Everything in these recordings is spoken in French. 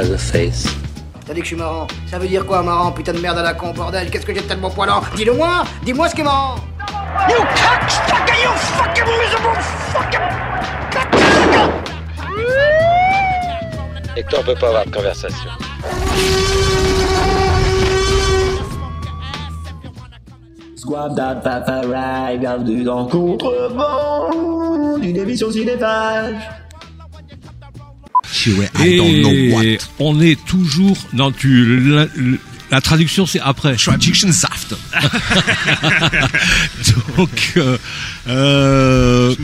has a face. T'as dit que je suis marrant. Ça veut dire quoi, marrant Putain de merde à la con, bordel? Qu'est-ce que j'ai de tellement poilant? Dis-le moi Dis-moi ce qui est marrant You cocksucker, you fucking miserable fucking Et toi, on peut pas avoir de conversation. Squab d'Alpha bienvenue dans Contrevent, d'une émission cinéphage. Et on est toujours. Non, tu. La, traduction, c'est après. Saft. Donc, euh, euh,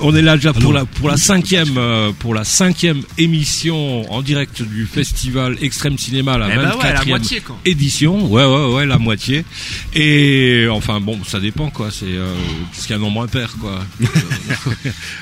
on est là déjà pour la pour la cinquième euh, pour la cinquième émission en direct du festival Extrême Cinéma, la Eh ben 24e ouais, la moitié, quoi. édition. Ouais, ouais, ouais, la moitié. Et enfin bon, ça dépend quoi. C'est euh, parce qu'il y a un nombre impair quoi.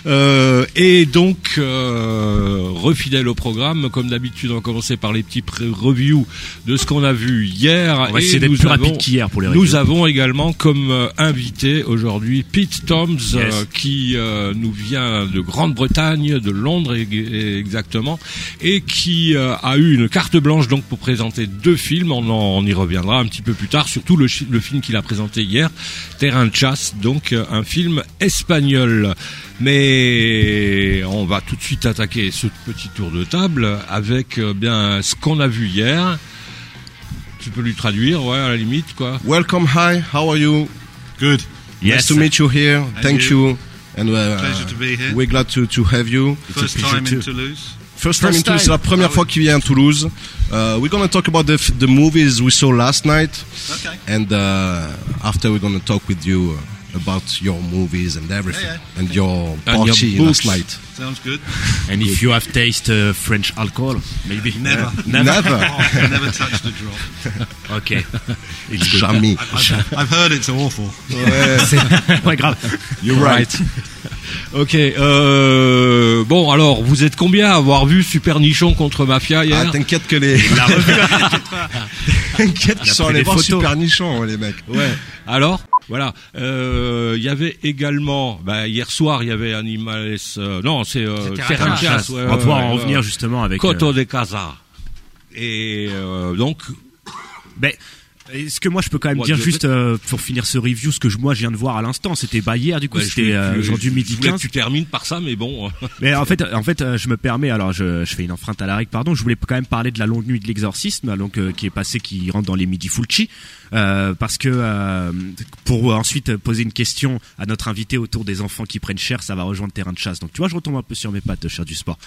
Euh, et donc euh, refidèle au programme, comme d'habitude, on va commencer par les petits pré- reviews de ce qu'on a vu hier. On va Et essayer d'être nous rapide avons- qu'hier pour les Nous reviews. avons également comme euh, invité aujourd'hui Pete Toms, euh, Yes. qui euh, nous vient de Grande-Bretagne, de Londres e- e- exactement, et qui a eu une carte blanche donc pour présenter deux films. On, en- on y reviendra un petit peu plus tard, surtout le, film qu'il a présenté hier, Terrain de chasse, donc un film espagnol. Mais on va tout de suite attaquer ce petit tour de table avec bien ce qu'on a vu hier. Tu peux lui traduire, ouais, à la limite, quoi. Welcome, hi, how are you? Good. Nice Yes. to meet you here. Thank you? you. And uh, Pleasure to be here. we're glad to, to have you. First time in Toulouse. First time in Toulouse, c'est la première Ah fois oui. qu'il vient à Toulouse. Uh, we're gonna talk about the, the movies we saw last night. Okay. And uh, after we're gonna talk with you uh, about your movies and everything. Yeah, yeah. And your And your party books. last night. Sounds good. And if you have taste uh, French alcohol, maybe. Never. Never? Never. Oh, I never touched a drop. Ok. It's good. Jamais. I've, I've heard it's awful. Ouais, Pas grave. you're right. Ok, euh, bon alors, vous êtes combien à avoir vu Super Nichon contre Mafia hier? Ah, t'inquiète que les. T'inquiète qu'ils Il a sont allés voir photos. Super Nichon, les mecs. Ouais. Alors, voilà. Euh, Il y avait également, bah, hier soir, il y avait Animales. euh, non, c'est euh, chasse. ouais, On va pouvoir en revenir justement avec. Coto euh, de Casa. Et euh, donc, Ben, est-ce que moi je peux quand même Moi, dire juste euh, pour finir ce review ce que je, moi je viens de voir à l'instant c'était bah hier du coup bah, je c'était euh, aujourd'hui je midi voulais 15 que tu termines par ça, mais bon. mais en fait en fait euh, je me permets alors je, je fais une enfreinte à la règle pardon je voulais quand même parler de la longue nuit de l'exorcisme donc euh, qui est passé qui rentre dans les midi Fulci euh, parce que euh, pour ensuite poser une question à notre invité autour des enfants qui prennent cher ça va rejoindre terrain de chasse. Donc tu vois je retombe un peu sur mes pattes cher du sport.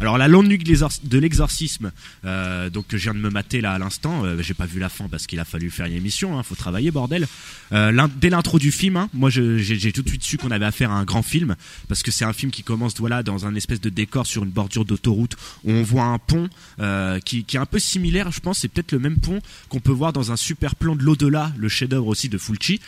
Alors la longue nuit de l'exor- de l'exorcisme euh, donc que je viens de me mater là à l'instant. Euh, j'ai pas vu la fin parce qu'il a fallu faire une émission hein, faut travailler bordel. Euh, dès l'intro du film hein, moi j'ai tout de suite su qu'on avait affaire à un grand film parce que c'est un film qui commence voilà dans un espèce de décor sur une bordure d'autoroute où on voit un pont euh, qui, qui est un peu similaire je pense c'est peut-être le même pont qu'on peut voir dans un super plan de l'au-delà le chef-d'œuvre aussi de Fulci.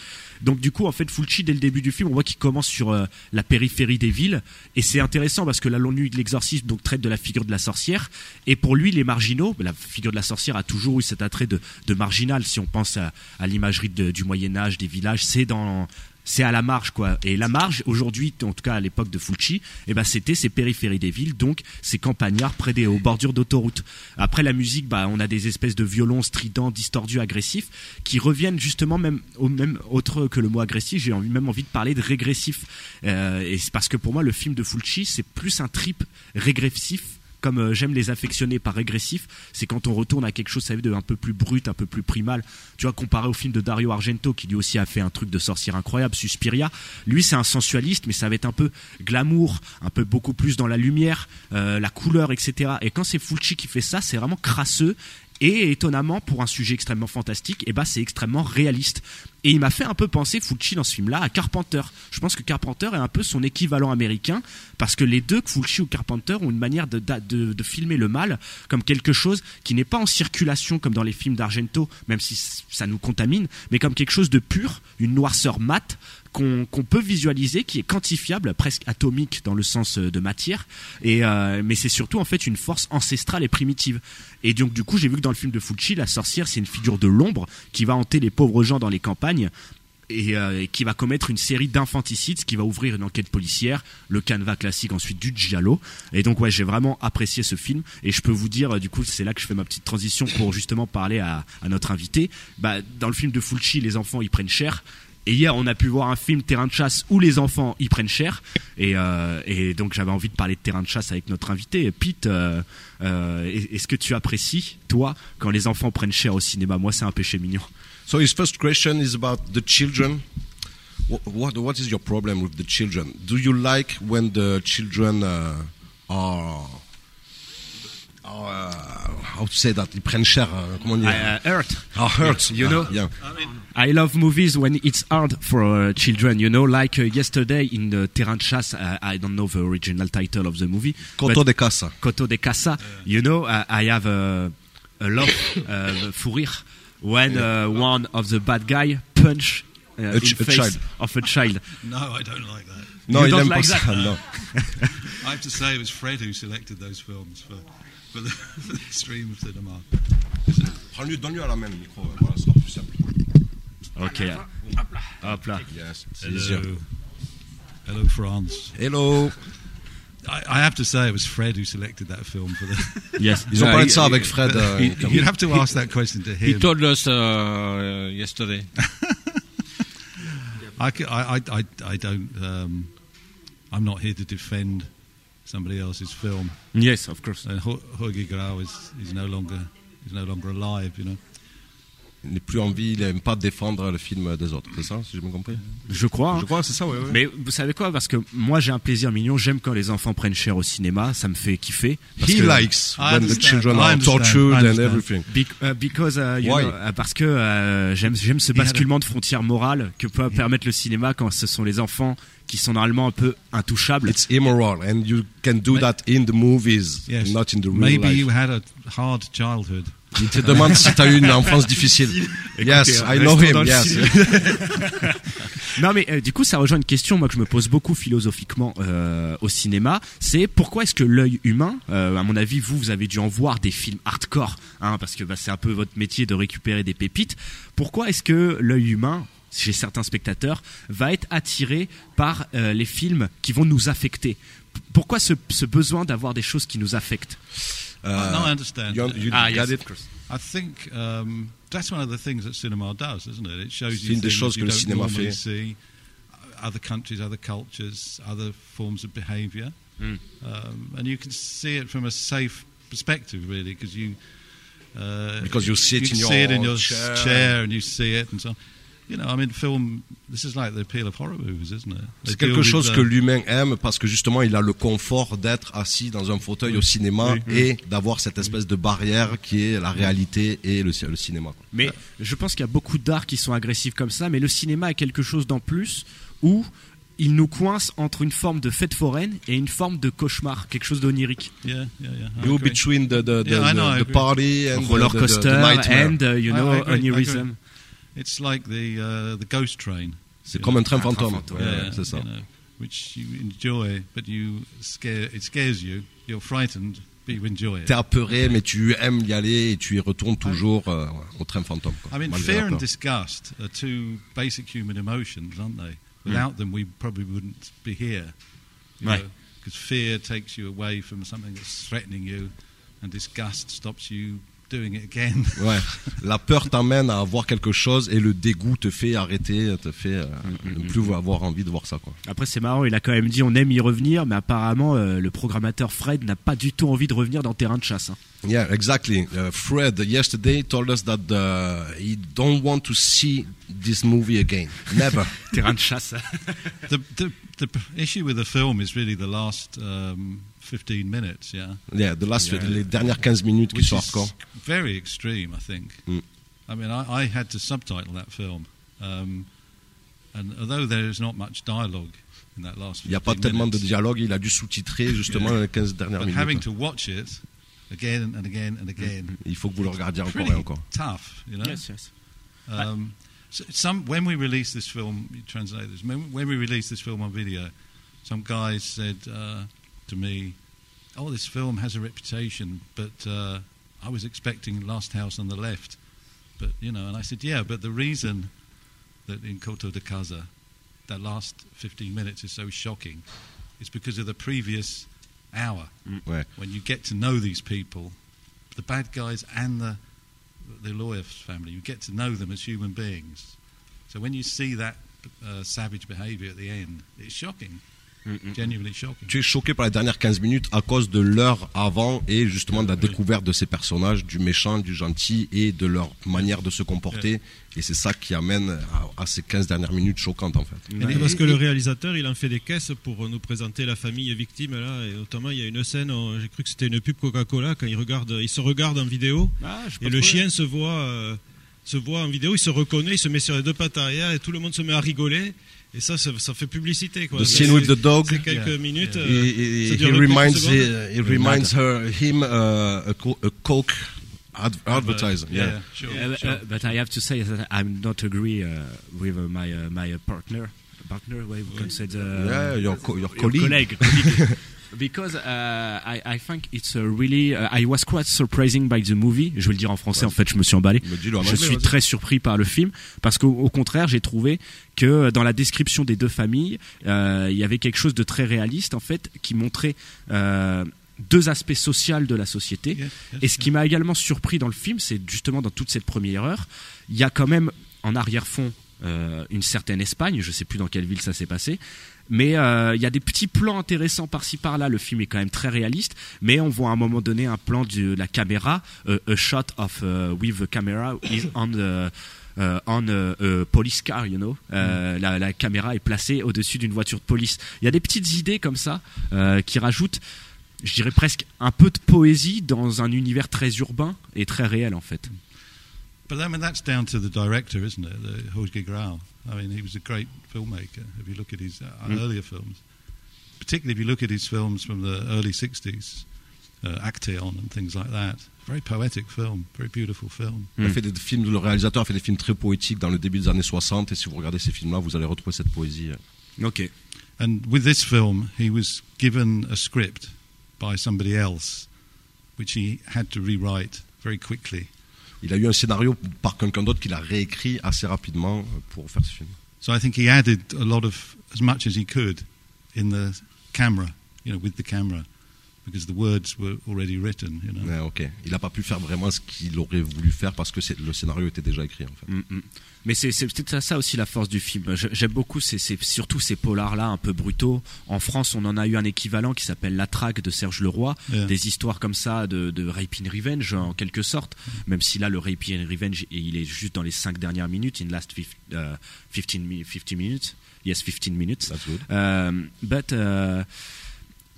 Donc du coup en fait Fulci dès le début du film on voit qu'il commence sur euh, la périphérie des villes. Et c'est intéressant parce que la longue nuit de l'exorcisme donc traite de la figure de la sorcière. Et pour lui les marginaux la figure de la sorcière a toujours eu cet attrait de, marginal. Si on pense à, à l'imagerie du Moyen Âge des villages c'est dans c'est à la marge quoi. Et la marge aujourd'hui en tout cas à l'époque de Fulci eh ben c'était ces périphéries des villes donc ces campagnards près des aux bordures d'autoroute. Après la musique bah on a des espèces de violons stridents distordus agressifs qui reviennent justement même au même autre que le mot agressif j'ai même envie de parler de régressif. Euh, et c'est parce que pour moi le film de Fulci c'est plus un trip régressif comme euh, j'aime les affectionner par régressif, c'est quand on retourne à quelque chose, ça veut de un peu plus brut, un peu plus primal. Tu vois, comparé au film de Dario Argento, qui lui aussi a fait un truc de sorcière incroyable, Suspiria. Lui, c'est un sensualiste, mais ça va être un peu glamour, un peu beaucoup plus dans la lumière, euh, la couleur, etc. Et quand c'est Fulci qui fait ça, c'est vraiment crasseux. Et étonnamment, pour un sujet extrêmement fantastique, eh ben, c'est extrêmement réaliste. Et il m'a fait un peu penser, Fulci, dans ce film-là, à Carpenter. Je pense que Carpenter est un peu son équivalent américain, parce que les deux, Fulci ou Carpenter, ont une manière de, de, de filmer le mal comme quelque chose qui n'est pas en circulation comme dans les films d'Argento, même si ça nous contamine, mais comme quelque chose de pur, une noirceur mate, qu'on peut visualiser, qui est quantifiable, presque atomique dans le sens euh, de matière, et euh, mais c'est surtout en fait une force ancestrale et primitive. Et donc du coup, j'ai vu que dans le film de Fulci, la sorcière, c'est une figure de l'ombre qui va hanter les pauvres gens dans les campagnes et, euh, qui va commettre une série d'infanticides, ce qui va ouvrir une enquête policière, le canevas classique ensuite du giallo. Et donc ouais, j'ai vraiment apprécié ce film et je peux vous dire, du coup, c'est là que je fais ma petite transition pour justement parler à, à notre invité. Bah, dans le film de Fulci, les enfants ils prennent cher. Et hier, on a pu voir un film Terrain de chasse où les enfants y prennent cher. Et, euh, et donc, j'avais envie de parler de Terrain de chasse avec notre invité. Pete, euh, euh, est-ce que tu apprécies, toi, quand les enfants prennent cher au cinéma? Moi, c'est un péché mignon. So his first question is about the children. What, what, is your problem with the children? Do you like when the children uh, are uh, how to say that? Ils prennent cher. uh, comment dire? I, uh, hurt. are hurt. You know? yeah. I love movies when it's hard for uh, children, you know, like uh, yesterday in the Terrain de chasse, uh, I don't know the original title of the movie. Coto de casa. Coto de Casa, you know, uh, I have a, a love, uh, fou rire, when uh, one of the bad guy punch uh, in ch- a face child. of a child. No, I don't like that. No, You don't like that? ça. Non. I have to say it was Fred who selected those films for, for, the, for the stream of cinema. Prends-lui, donne-lui à la main le micro. ouais, Voilà, ce sera plus simple. Ok. Hop là. Yes, c'est easier. Hello. Hello, France. Hello. I, I have to say it was Fred who selected that film for the. Yes. Ils ont Yeah, parlé de he- ça avec he- Fred. euh, he- You'd have to ask that question to him. He told us uh, yesterday. I don't. Um, I'm not here to defend somebody else's film. Yes, of course. And Ho- Jorge Grau is, is no longer is no longer alive. You know. Il n'est plus envie, il n'aime pas défendre le film des autres. C'est ça, si j'ai bien compris Je crois. Je crois, c'est ça, ouais. ouais. Mais vous savez quoi Parce que moi j'ai un plaisir mignon. J'aime quand les enfants prennent cher au cinéma. Ça me fait kiffer. Parce He que- likes I when the children are tortured and everything. Uh, because uh, you Why? know, uh, parce que j'aime j'aime ce basculement de frontières morales que peut permettre le cinéma quand ce sont les enfants qui sont normalement un peu intouchables. It's immoral, and you can do that in the movies, Yes. not in the real Maybe life. you had a hard childhood. Il te demande si tu as eu une enfance difficile. yes, I know him. Yes. Non mais euh, du coup ça rejoint une question moi que je me pose beaucoup philosophiquement euh, au cinéma, c'est pourquoi est-ce que l'œil humain, euh, à mon avis vous vous avez dû en voir des films hardcore, hein, parce que bah, c'est un peu votre métier de récupérer des pépites. Pourquoi est-ce que l'œil humain chez certains spectateurs va être attiré par euh, les films qui vont nous affecter? Pourquoi ce, ce besoin d'avoir des choses qui nous affectent? Uh, no, I understand. you, you Ah, got yes, it? I think um, that's one of the things that cinema does, isn't it? It shows you things you don't normally fait. see, other countries, other cultures, other forms of behaviour, Hmm. um, and you can see it from a safe perspective, really, because you. Uh, Because you see it can in see it in your your chair. chair, and you see it, and so on. You know, I mean, film. This is like the appeal of horror movies, isn't it? They C'est quelque chose uh, que l'humain aime parce que justement il a le confort d'être assis dans un fauteuil au cinéma et d'avoir cette espèce de barrière qui est la réalité et le, le cinéma. Mais je pense qu'il y a beaucoup d'arts qui sont agressifs comme ça, mais le cinéma a quelque chose d'en plus où il nous coince entre une forme de fête foraine et une forme de cauchemar, quelque chose d'onirique. Yeah, yeah, yeah. I You agree. between the, the, the, Yeah, know, the- the party and the- Roller the, the, coaster the nightmare. and, uh, you know, I agree, I onirism. It's like the uh, the ghost train. C'est comme un train fantôme. Yeah, c'est ça. you know, which you enjoy, but you scare. It scares you. You're frightened, but you enjoy it. T'es apeuré, mais tu aimes y aller et tu y retournes toujours euh, au train fantôme. quoi, I mean, fear and disgust are two basic human emotions, aren't they? Without them, we probably wouldn't be here. Right. Because fear takes you away from something that's threatening you, and disgust stops you doing it again. Ouais. La peur t'amène à voir quelque chose et le dégoût te fait arrêter, te fait euh, Mm, ne plus avoir envie de voir ça. Quoi. Après, c'est marrant, il a quand même dit on aime y revenir, mais apparemment, euh, le programmateur Fred n'a pas du tout envie de revenir dans Terrain de chasse. hein. Yeah, exactly. Uh, Fred yesterday told us that uh, he don't want to see this movie again. Never. Terrain de chasse. the, the the p- issue with the film is really the last um, 15 minutes, yeah, yeah, the last, Yeah. les dernières 15 minutes qui which sont hardcore. very extreme, I think. Mm. I mean, I, I had to subtitle that film, um, and although there is not much dialogue in that last 15 Il n'y a pas tellement de minutes, dialogue, il a dû sous-titrer justement Yeah. les 15 dernières but minutes. having to watch it again and again and again, Il faut que vous le regardiez it's encore really et encore. tough, you know. Yes, yes. Um, so some when we released this film, you translate this. When, when we released this film on video, some guys said uh, to me, "Oh, this film has a reputation, but uh, I was expecting Last House on the Left." But you know, and I said, "Yeah, but the reason that in Koto de Casa, that last 15 minutes is so shocking. is because of the previous hour Ouais. when you get to know these people, the bad guys and the the lawyer family. You get to know them as human beings. So when you see that uh, savage behaviour at the end, it's shocking. Tu es choqué par les dernières 15 minutes à cause de l'heure avant et justement de la découverte de ces personnages, du méchant, du gentil et de leur manière de se comporter. Et c'est ça qui amène à, à ces 15 dernières minutes choquantes en fait. And Parce que le réalisateur, il en fait des caisses pour nous présenter la famille victime là, et notamment il y a une scène, euh, j'ai cru que c'était une pub Coca-Cola quand il regarde, il se regarde en vidéo. Ah, et le chien se voit, euh, se voit en vidéo, il se reconnaît, il se met sur les deux pattes arrière et tout le monde se met à rigoler et ça, ça, ça fait publicité quoi. The C'est- scene with the dog. C'est quelques Yeah. minutes. He, euh, he- ça he dure quelques reminds, secondes. he, he reminds her, him uh, a, co- a Coke ad- advertiser. yeah, Yeah. sure, Uh, sure. uh, but I have to say that I'm not agree uh, with uh, my uh, my uh, partner. Partner, way we can say the Yeah, your, co- your your colleague. colleague. colleague. Because uh, I, I think it's a really uh, I was quite surprising by the movie. Je vais le dire en français. En fait, je me suis emballé. Je anglais, suis très surpris par le film parce qu'au au contraire, j'ai trouvé que dans la description des deux familles, euh, il y avait quelque chose de très réaliste en fait, qui montrait euh, deux aspects sociaux de la société. Yes, Et ce qui m'a également surpris dans le film, c'est justement dans toute cette première heure, il y a quand même en arrière-fond une certaine Espagne, je sais plus dans quelle ville ça s'est passé, mais euh, il y a des petits plans intéressants par-ci par-là. Le film est quand même très réaliste, mais on voit à un moment donné un plan de la caméra, euh, a shot of uh, with the camera is on the euh, on a, a police car, you know. Euh, la, la caméra est placée au-dessus d'une voiture de police. Il y a des petites idées comme ça euh, qui rajoutent, je dirais presque un peu de poésie dans un univers très urbain et très réel en fait. But I mean, that's down to the director, isn't it? The Jorge Grau. I mean, he was a great filmmaker. If you look at his uh, Mm. earlier films, particularly if you look at his films from the early '60s, uh, Acteon and things like that. Very poetic film, very beautiful film. Il a Mm. fait des films, le réalisateur a fait des films très poétiques dans le début des années 60 et si vous regardez ces films-là, vous allez retrouver cette poésie. Ok. And with this film, he was given a script by somebody else, which he had to rewrite very quickly. Il a eu un scénario par quelqu'un d'autre qu'il a réécrit assez rapidement pour faire ce film. So I think he added a lot of as much as he could in the camera, you know, with the camera, because the words were already written. You know. Ouais, ok. Il n'a pas pu faire vraiment ce qu'il aurait voulu faire parce que le scénario était déjà écrit en fait. Mm, mm. Mais c'est peut-être ça aussi la force du film. J'aime beaucoup ces, ces- surtout ces polars-là un peu brutaux. En France, on en a eu un équivalent qui s'appelle La Traque de Serge Leroy. Yeah. Des histoires comme ça de, de rape in revenge en quelque sorte. Même si là, le rape in revenge, il est juste dans les cinq dernières minutes, in last fif- uh, 15, mi- 50 minutes. Yes, 15 minutes. That's good. Euh, but euh,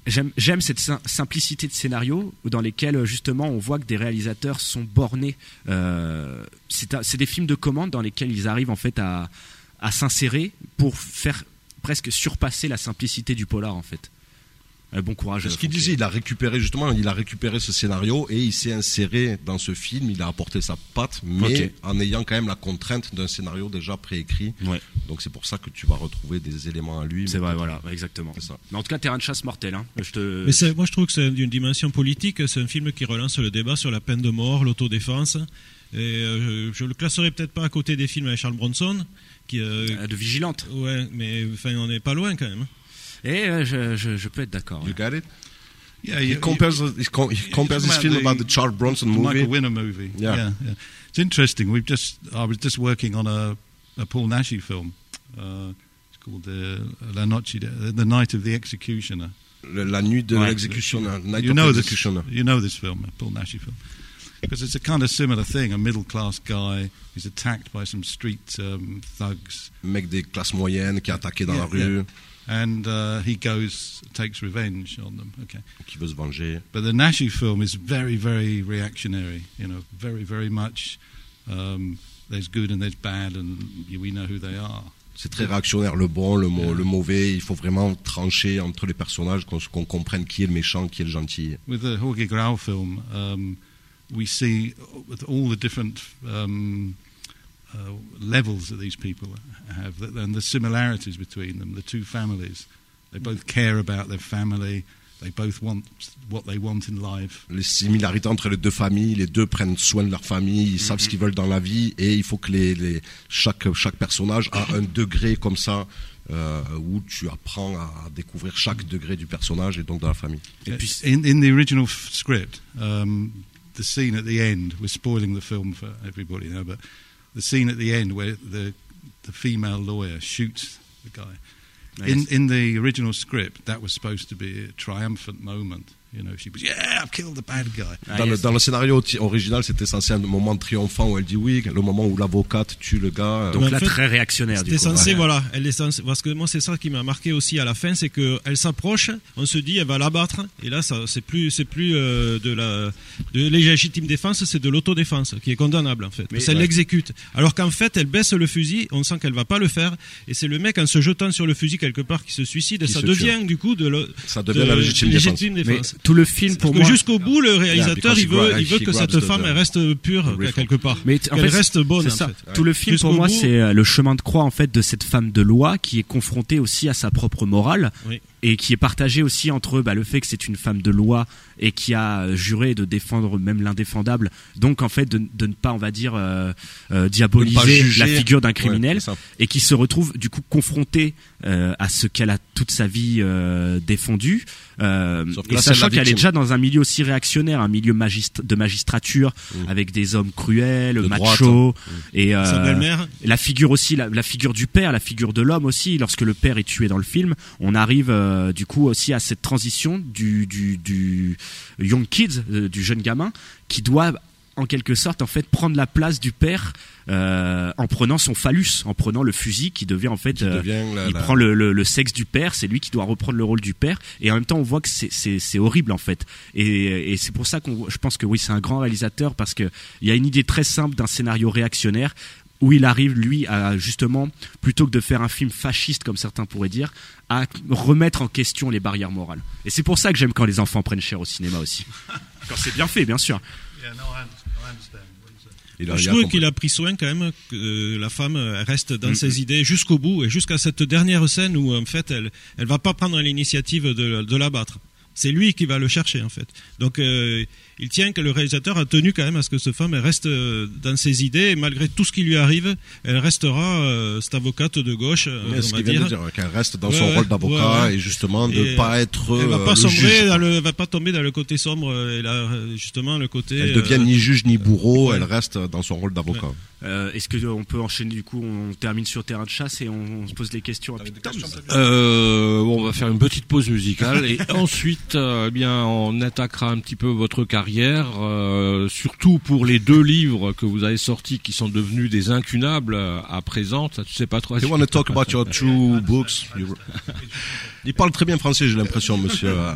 j'aime cette sim- simplicité de scénario dans lesquels euh, justement on voit que des réalisateurs sont bornés. Euh, c'est des films de commande dans lesquels ils arrivent en fait à s'insérer pour faire presque surpasser la simplicité du polar en fait. Euh, bon courage. Ce qu'il disait, il a récupéré justement, il a récupéré ce scénario et il s'est inséré dans ce film, il a apporté sa patte, mais en ayant quand même la contrainte d'un scénario déjà préécrit. Ouais. Donc c'est pour ça que tu vas retrouver des éléments à lui. C'est vrai, voilà, exactement. Ça. Mais en tout cas, terrain de chasse mortel. Hein. Je te... Mais c'est- moi, je trouve que c'est d'une dimension politique. C'est un film qui relance le débat sur la peine de mort, l'autodéfense. Et euh, je, le classerai peut-être pas à côté des films avec Charles Bronson, qui, euh, Euh, de vigilante. ouais, mais enfin, on n'est pas loin quand même. Et euh, je, je, je peux être d'accord. You got it? Yeah, He you- compares, he com- he compares this film about the Charles Bronson the movie. Michael Winner movie. Yeah. yeah, yeah. It's interesting. We've just I was just working on a, a Paul Nashi film. Uh, it's called uh, La Noche, de, The Night of the Executioner. Le- la nuit de Ouais. l'exécution, Night you of know Executioner. this. You know this film, a Paul Nashi film, because it's a kind of similar thing. A middle-class guy is attacked by some street um, thugs, Mec des classes moyennes qui est attaqué dans Yeah, la rue, and uh, he goes takes revenge on them. Okay. qui veut se venger. But the Nashi film is very, very reactionary. You know, very, very much. Um, there's good and there's bad, and we know who they are. C'est très réactionnaire, le bon, le, mau- le mauvais. Il faut vraiment trancher entre les personnages, qu'on comprenne qui est le méchant, qui est le gentil. With the Jorge Grau film, um, we see with all the different um, uh, levels that these people have, and the similarities between them. The two families, they both care about their family. they both want what they want in life. Les similarités entre les deux familles, les deux prennent soin de leur famille, ils savent ce qu'ils veulent dans la vie et il faut que les, les chaque chaque personnage a un degré comme ça euh, où tu apprends à découvrir chaque degré du personnage et donc de la famille. Et puis, in, in the original script, um, the scene at the end, we're spoiling the film for everybody now, but the scene at the end where the the female lawyer shoots the guy. In in the original script, that was supposed to be a triumphant moment. You know, she was, yeah, I've killed the bad guy. Dans, le, dans le scénario original, c'était censé un moment triomphant où elle dit oui, le moment où l'avocate tue le gars. euh, Donc là, fait, très réactionnaire du C'était censé, Ouais. voilà, elle est censée, parce que moi c'est ça qui m'a marqué aussi à la fin, c'est que elle s'approche, on se dit elle va l'abattre, et là ça c'est plus c'est plus euh, de la de légitime défense, c'est de l'autodéfense qui est condamnable en fait. Mais- elle ouais. l'exécute. Alors qu'en fait elle baisse le fusil, on sent qu'elle va pas le faire, et c'est le mec en se jetant sur le fusil quelque part qui se suicide, et ça devient du coup de, le- Ça devient de la légitime défense. Mais défense. Tout le film Parce pour que moi. jusqu'au bout, le réalisateur, because il veut, il veut que cette the- femme elle reste pure quelque part. Mais en fait, reste bonne. en ça. fait. Tout le film pour moi, c'est euh, le chemin de croix en fait de cette femme de loi qui est confrontée aussi à sa propre morale Oui. et qui est partagée aussi entre bah, le fait que c'est une femme de loi et qui a juré de défendre même l'indéfendable. Donc en fait de, de ne pas, on va dire, euh, euh, diaboliser la figure d'un criminel Ouais, c'est ça. et qui se retrouve du coup confrontée euh, à ce qu'elle a toute sa vie euh, défendu. Euh, et là, sachant qu'elle est déjà dans un milieu aussi réactionnaire, un milieu magist- de magistrature avec des hommes cruels, De machos et euh, Sa belle-mère. la figure aussi, la, la figure du père, la figure de l'homme aussi. Lorsque le père est tué dans le film, on arrive euh, du coup aussi à cette transition du du, du young kid, euh, du jeune gamin, qui doit en quelque sorte en fait prendre la place du père euh, en prenant son phallus, en prenant le fusil qui devient en fait euh, devient la- il la- prend le, le, le sexe du père, c'est lui qui doit reprendre le rôle du père, et en même temps on voit que c'est- c'est c'est horrible en fait, et, et c'est pour ça qu'on, je pense que oui c'est un grand réalisateur parce que il y a une idée très simple d'un scénario réactionnaire où il arrive lui à justement plutôt que de faire un film fasciste comme certains pourraient dire, à remettre en question les barrières morales. Et c'est pour ça que j'aime quand les enfants prennent cher au cinéma aussi, quand c'est bien fait bien sûr. Yeah, no, I, I understand what you're saying. Il a- Je trouve qu'il a pris soin quand même que euh, la femme reste dans Mm, ses idées jusqu'au bout et jusqu'à cette dernière scène où en fait elle elle va pas prendre l'initiative de, de l'abattre. C'est lui qui va le chercher en fait. Donc euh, il tient que le réalisateur a tenu quand même à ce que cette femme elle reste euh, dans ses idées et malgré tout ce qui lui arrive, elle restera euh, cette avocate de gauche, euh, Mais on ce va qu'il vient dire. de dire, qu'elle reste dans Ouais, son ouais, rôle d'avocat ouais, ouais. et justement de Et, pas être Elle va euh, pas le sombrer juge. dans le, elle va pas tomber dans le côté sombre euh, et là euh, justement le côté. Elle devient euh, ni juge ni bourreau, ouais. elle reste dans son rôle d'avocat. Euh, Est-ce que euh, on peut enchaîner du coup On termine sur terrain de chasse et on, on se pose les questions. à Euh, bon, on va faire une petite pause musicale et ensuite, euh, eh bien, on attaquera un petit peu votre carrière, euh, surtout pour les deux livres que vous avez sortis qui sont devenus des incunables euh, à présent. Ça, tu sais pas trop. You want to talk about your two books? You- Il parle très bien français, j'ai l'impression, monsieur. euh,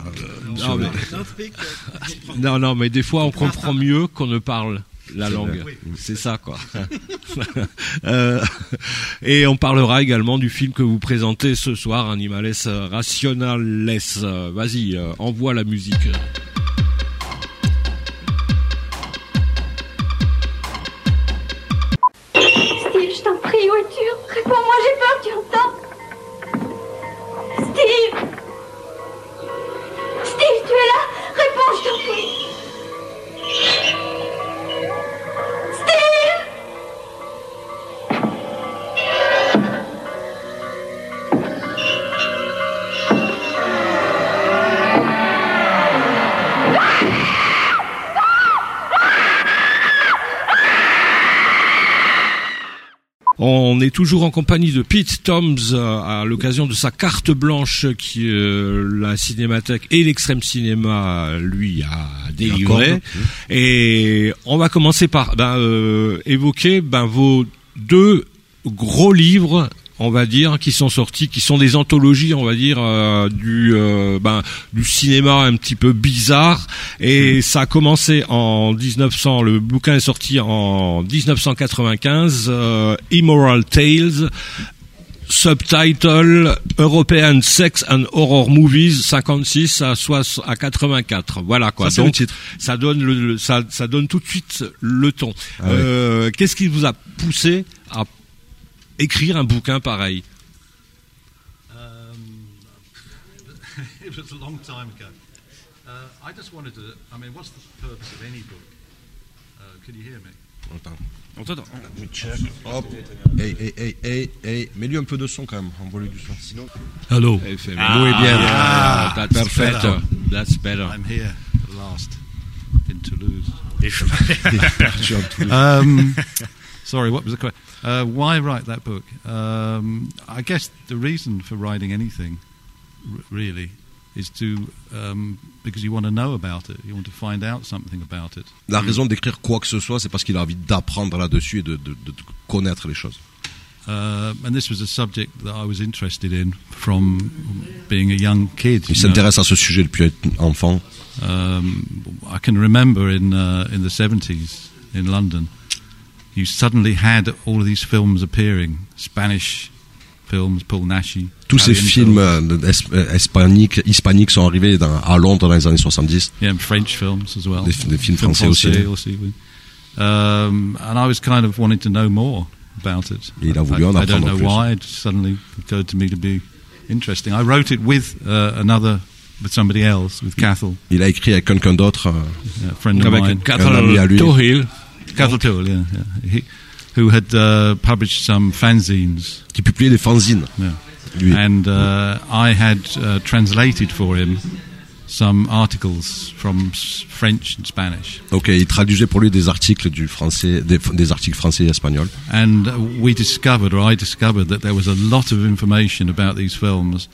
monsieur Non, mais, non, non, mais des fois, on comprend mieux qu'on ne parle la langue. C'est ça, quoi. Euh, et on parlera également du film que vous présentez ce soir, Animales Rationales. Vas-y, envoie la musique. On est toujours en compagnie de Pete Toms euh, à l'occasion de sa carte blanche qui euh, la Cinémathèque et l'Extrême Cinéma euh, lui a délivré. D'accord. Et on va commencer par ben, euh, évoquer ben, vos deux gros livres on va dire qui sont sortis qui sont des anthologies on va dire euh, du euh, ben, du cinéma un petit peu bizarre. Et ça a commencé en 1900 le bouquin est sorti en 1995 euh, Immoral Tales Subtitle European Sex and Horror Movies 56 à, soix- à 84 voilà quoi. Ça, c'est le donc titre. ça donne le, ça, ça donne tout de suite le ton. Ah. Euh, qu'est-ce qui vous a poussé à écrire un bouquin pareil Um. Uh? Uh? Attends. On t'entend. Hop. Hey, hey, hey, hey, hey. Mets-lui un peu de son quand même. Envoie-lui du son. Sinon. Hello. Muy bien. Ah, that's Perfetto. better. That's better. I'm here at last in Toulouse. Perdu en Toulouse. Um, sorry, what was the question? Uh, why write that book? Um, I guess the reason for writing anything, r- really, is to um, because you want to know about it. You want to find out something about it. La raison d'écrire quoi que ce soit, c'est parce qu'il a envie d'apprendre là-dessus et de, de- de connaître les choses. Uh, and this was a subject that I was interested in from being a young kid. Il s'intéresse à ce sujet depuis être enfant. Um, I can remember in uh, in the seventies in London, you suddenly had all of these films appearing, Spanish films, Paul Nashi. Tous ces films films, euh, euh, hispaniques, hispaniques sont arrivés dans- à Londres dans les années 70. yeah, and French films as well. Des, des films Film français aussi. aussi, oui. Um, and I was kind of wanting to know more about it. Et il a voulu I, en I don't know plus. why. It suddenly occurred to me to be interesting. I wrote it with uh, another, with somebody else, with Cathal, Il a écrit avec quelqu'un d'autre. euh, a friend of mine. Avec Un ami à Cathal lui. Tohill. Cathal Toole, yeah, yeah. He, who had uh, published some fanzines, qui publiait des fanzines. Lui. and uh, I had uh, translated for him some articles from French and Spanish. Euh, il traduisait pour lui des articles du français, des, des articles français et espagnols. And we discovered, or I discovered, that there was a lot of information about these films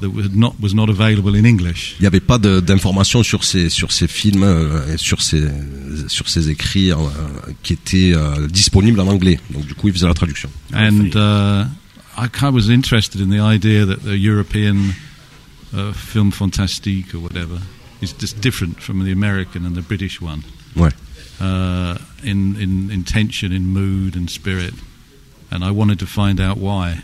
that was not was not available in English. Il n'y avait pas d'informations sur ces sur ces films, euh, et sur ces sur ces écrits euh, qui étaient euh, disponibles en anglais. Donc du coup, il faisait la traduction. And uh, I kind of was interested in the idea that the European uh, film fantastique or whatever is just different from the American and the British one. Ouais. Uh, in, in intention, in mood and spirit. And I wanted to find out why.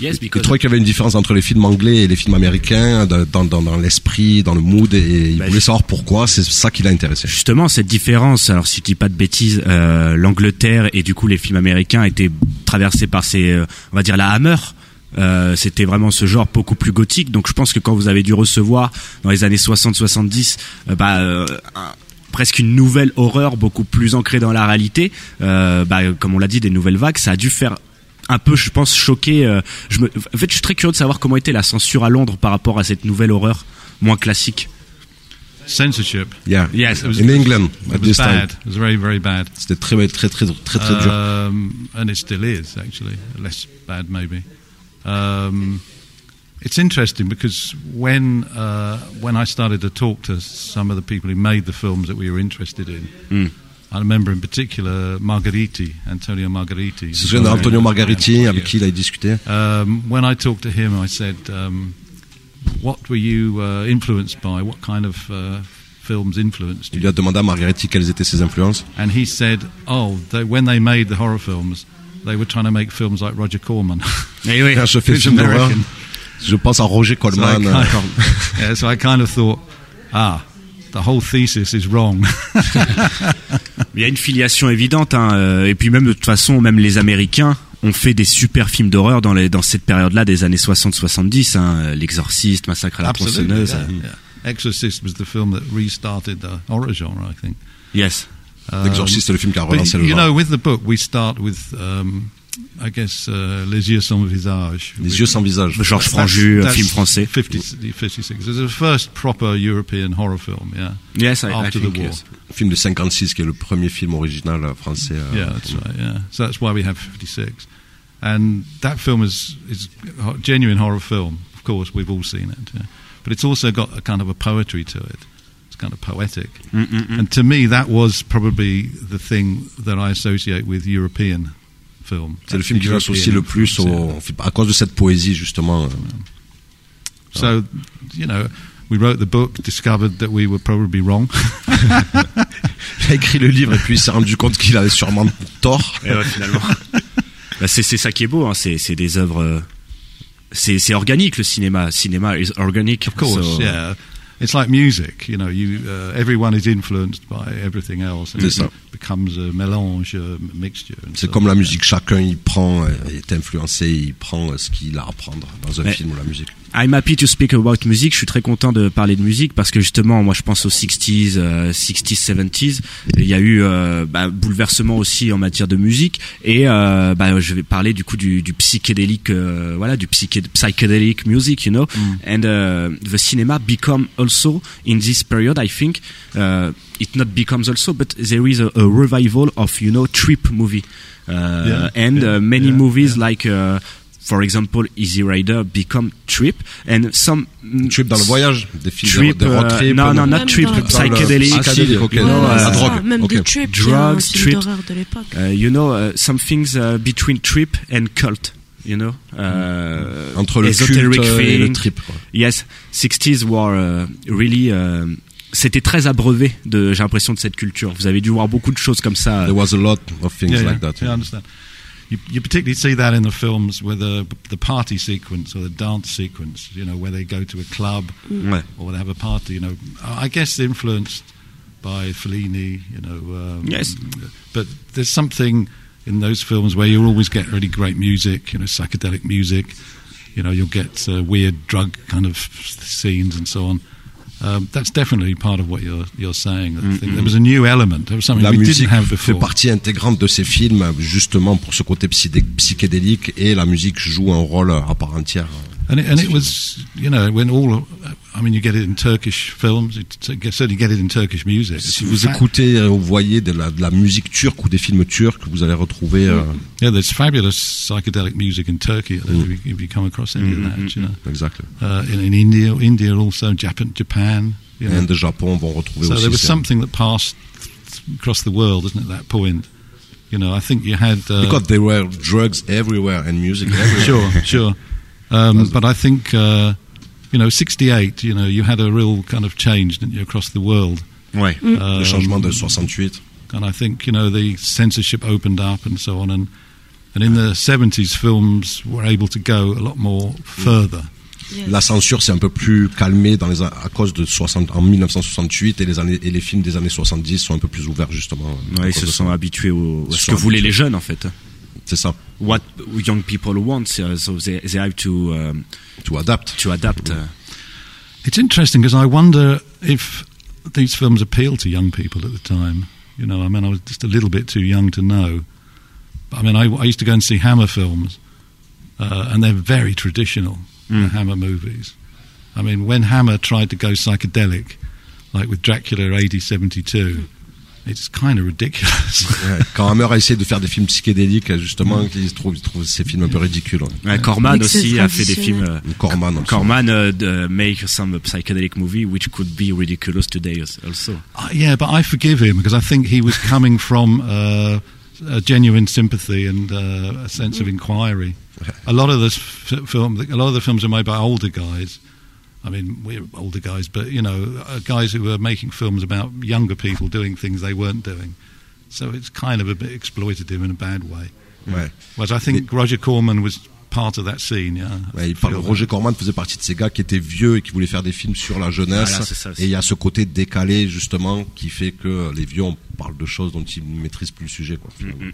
Yes, Il because trouvait qu'il y avait une différence entre les films anglais et les films américains dans, dans, dans, l'esprit, dans le mood, et il Bah, voulait savoir pourquoi. C'est ça qui l'a intéressé. Justement, cette différence, alors si je dis pas de bêtises, euh, l'Angleterre et du coup les films américains étaient traversés par ces, euh, on va dire la Hammer. Euh, c'était vraiment ce genre beaucoup plus gothique. Donc je pense que quand vous avez dû recevoir dans les années 60-70, euh, bah, euh, presque une nouvelle horreur beaucoup plus ancrée dans la réalité, euh, bah, comme on l'a dit, des nouvelles vagues, ça a dû faire un peu, je pense, choquer. euh, je me, en fait, je suis très curieux de savoir comment était la censure à Londres par rapport à cette nouvelle horreur moins classique. Censorship. Yeah. Yes, In England It at was this time. bad. It was very, very bad. C'était très très très très très dur. Um, and it still is, actually. Less bad, maybe. Um, it's interesting because when uh, when I started to talk to some of the people who made the films that we were interested in, Hmm. I remember in particular Margheriti, Antonio Margheriti. Se souvient d'Antonio Margariti avec qui il a discuté. Um, when I talked to him, I said, um, "What were you uh, influenced by? What kind of uh, films influenced Il you?" lui a demandé à Margariti quelles étaient ses influences. And he said, "Oh, they, when they made the horror films, they were trying to make films like Roger Corman." Et oui. Quand je fais film d'horreur. Je pense à Roger So I, Coleman. kind euh, of, yeah, so I kind of thought, ah, the whole thesis is wrong. Il y a une filiation évidente, hein, euh, et puis même de toute façon, même les Américains ont fait des super films d'horreur dans, les, dans cette période-là des années 60-70, hein, L'Exorciste, Massacre à la Absolutely. tronçonneuse. yeah, yeah. Exorcist was the film that restarted the horror genre, I think. Yes. Um, L'Exorciste, c'est le film qui a But, relancé le you genre. know, with the book, we start with, um, I guess, uh, Les yeux sans visage. Les yeux sans visage. Georges Franju, film français. 50, 56. It's the first proper European horror film, yeah. Yes, I, I After the think war. yes. Film de 56 qui est le premier film original euh, français. euh, Yeah, that's right. Yeah, so that's why we have 56, and that film is is a genuine horror film. Of course, we've all seen it, yeah. but it's also got a kind of a poetry to it. It's kind of poetic, Mm-mm-mm. and to me, that was probably the thing that I associate with European film. C'est le film qui j'associe le plus au, à cause de cette poésie justement. euh. So, you know. We wrote the book, discovered that we were probably wrong. Il a écrit le livre et puis il s'est rendu compte qu'il avait sûrement tort. Et ouais, finalement. Bah, c'est ça qui est beau, hein, c'est des œuvres. euh, C'est c'est organique le cinéma. Cinéma is organic. Of course, so- yeah. It's like music. You know, you uh, everyone is influenced by everything else, and C'est it ça. becomes a mélange, a mixture. and C'est so comme la musique, chacun il prend, euh, est influencé, il prend euh, ce qu'il a à apprendre dans un Mais- film ou la musique. I'm happy to speak about music. Je suis très content de parler de musique parce que justement, moi, je pense aux 60s, euh, 60s, 70s. Il y a eu euh, bah, bouleversement aussi en matière de musique et euh, bah, je vais parler du coup du, du psychédélique, euh, voilà, du psyché psychedelic music, you know. And uh, the cinema become also in this period, I think. Uh, it not becomes also, but there is a, a revival of you know trip movie, uh, Yeah, and yeah, uh, many yeah, movies like. For example, Easy Rider become Trip, and some mm, Trip dans le voyage, des films Trip, de, de road euh, trip. non, non, de- not trip, psychedelic, psychedelic, ok. you know, Ouais, uh, la drogue. Même ok. du trip, Drugs, trip. d'horreur de l'époque. uh, you know, uh, some things uh, between trip and cult, you know, uh, Entre le culte euh, et le trip. quoi. Yes, 60s were uh, really. uh, c'était très abreuvé de, j'ai l'impression de cette culture. Vous avez dû voir beaucoup de choses comme ça. There was a lot of things yeah, like yeah, that. yeah, I understand. You, you particularly see that in the films with the the party sequence or the dance sequence. You know, where they go to a club Ouais. or they have a party. You know, I guess influenced by Fellini. You know, um, Yes. But there's something in those films where you'll always get really great music. You know, psychedelic music. You know, you'll get uh, weird drug kind of scenes and so on. Um, that's definitely part of what you're you're saying. Think there was a new element. There was something La we musique didn't have fait partie intégrante de ces films, justement pour ce côté psyché- psychédélique, et la musique joue un rôle à part entière. And it, and it was, you know, when all, I mean, you get it in Turkish films, you certainly get it in Turkish music. Si vous écoutez, euh, vous voyez de la, de la musique turque ou des films turcs, vous allez retrouver. euh, Yeah, there's fabulous psychedelic music in Turkey if, you, if you come across any of that, you know. exactly. Uh, in, in India, India also, Japan, Japan. You know. Japon vont retrouver So aussi. there was something that passed across the world, isn't it, at that point? You know, I think you had... Uh, Because there were drugs everywhere and music everywhere. sure, sure. Um, but I think, uh, you know, 68, you know, you had a real kind of change, didn't you, across the world? Ouais. Um, Le changement de 68. and I think you know the censorship opened up and so on, and and in the seventies, films were able to go a lot more further. Yes. La censure s'est un peu plus calmée dans les, a- à cause de 60, en 1968 et les, années, et les films des années 70 sont un peu plus ouverts justement. Ouais, ils se sont ça. habitués au, à ce que voulaient les jeunes en fait. C'est ça, What young people want, so so they, they have to um, tu adaptes. to adapt. uh, It's interesting because I wonder if these films appealed to young people at the time. You know, I mean, I was just a little bit too young to know. But I mean, I, I used to go and see Hammer films, uh, and they're very traditional, the Hammer movies. I mean, when Hammer tried to go psychedelic, like with Dracula AD 72, it's kind of ridiculous. Ouais. Quand Hammer a essayé de faire des films psychédéliques, justement, il trouve, il trouve ces films un peu ridicules. ouais, Corman Mais aussi a fait des films. traditionnel. euh, Corman aussi. Corman uh, make some psychedelic movie which could be ridiculous today also. Uh, yeah, but I forgive him because I think he was coming from uh, a genuine sympathy and uh, a sense of inquiry. A lot of this film, a lot of the films are made by older guys. I mean, we're older guys, but you know, uh, guys who were making films about younger people doing things they weren't doing. So it's kind of a bit exploitative in a bad way. Ouais. Whereas I think Roger Corman was part of that scene. Yeah, Ouais, il parle. Roger Corman faisait partie de ces gars qui étaient vieux et qui voulaient faire des films sur la jeunesse. Voilà, ça et il y a ce côté décalé justement qui fait que les vieux on parle de choses dont ils ne maîtrisent plus le sujet. Quoi, finalement.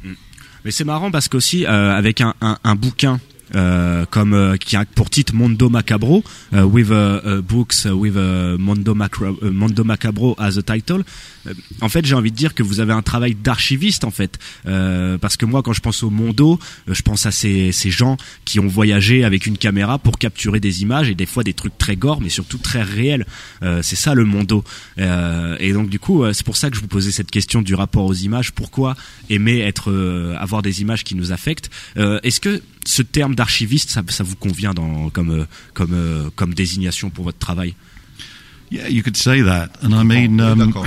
Mais c'est marrant parce qu'aussi euh, avec un, un, un bouquin euh, comme euh, qui a pour titre Mondo Macabro, euh, with uh, uh, books uh, with uh, Mondo, Macro, uh, Mondo Macabro as a title. euh, en fait, j'ai envie de dire que vous avez un travail d'archiviste en fait, euh, parce que moi, quand je pense au Mondo, euh, je pense à ces, ces gens qui ont voyagé avec une caméra pour capturer des images et des fois des trucs très gore, mais surtout très réels. Euh, c'est ça le Mondo. Euh, et donc du coup, euh, c'est pour ça que je vous posais cette question du rapport aux images. Pourquoi aimer être, euh, avoir des images qui nous affectent? Euh, Est-ce que ce terme d'archiviste, ça, ça vous convient dans, comme, euh, comme, euh, comme désignation pour votre travail? Yeah, you could say that. And I mean, um, D'accord.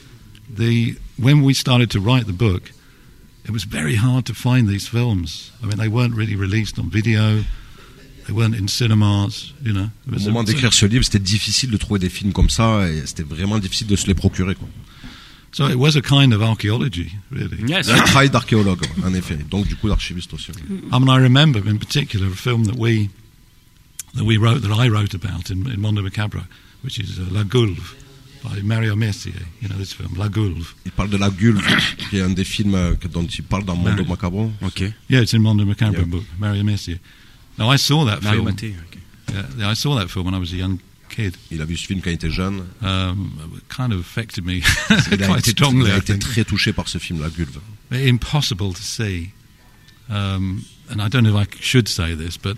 the when we started to write the book, it was very hard to find these films. I mean, they weren't really released on video. They weren't in cinemas. You know, Au moment d'écrire ce livre, c'était difficile de trouver des films comme ça et c'était vraiment difficile de se les procurer. Quoi. So it was a kind of archaeology, really. Yes. C'est un travail d'archéologue, en effet. Donc du coup d'archiviste aussi. I mean, I remember in particular a film that we that we wrote that I wrote about in, in Mondo Macabro which is uh, La Gulve by Mario Messier. You know this film, La Gulve. Il parle de la Gulve, qui est un des films euh, que- dont il parle dans Mondo Ouais. Macabro. Ok. Yeah, it's in Mondo Macabre Yeah. book, Mario Messier. Now I saw that Mario film. Maté. ok. Yeah, yeah, I saw that film when I was a young kid. Il a vu ce film quand il était jeune. Um, it kind of affected me Il a, quite été, strongly. il a I été think. très touché par ce film, La Gulve. impossible to see. Um, and I don't know if I should say this, but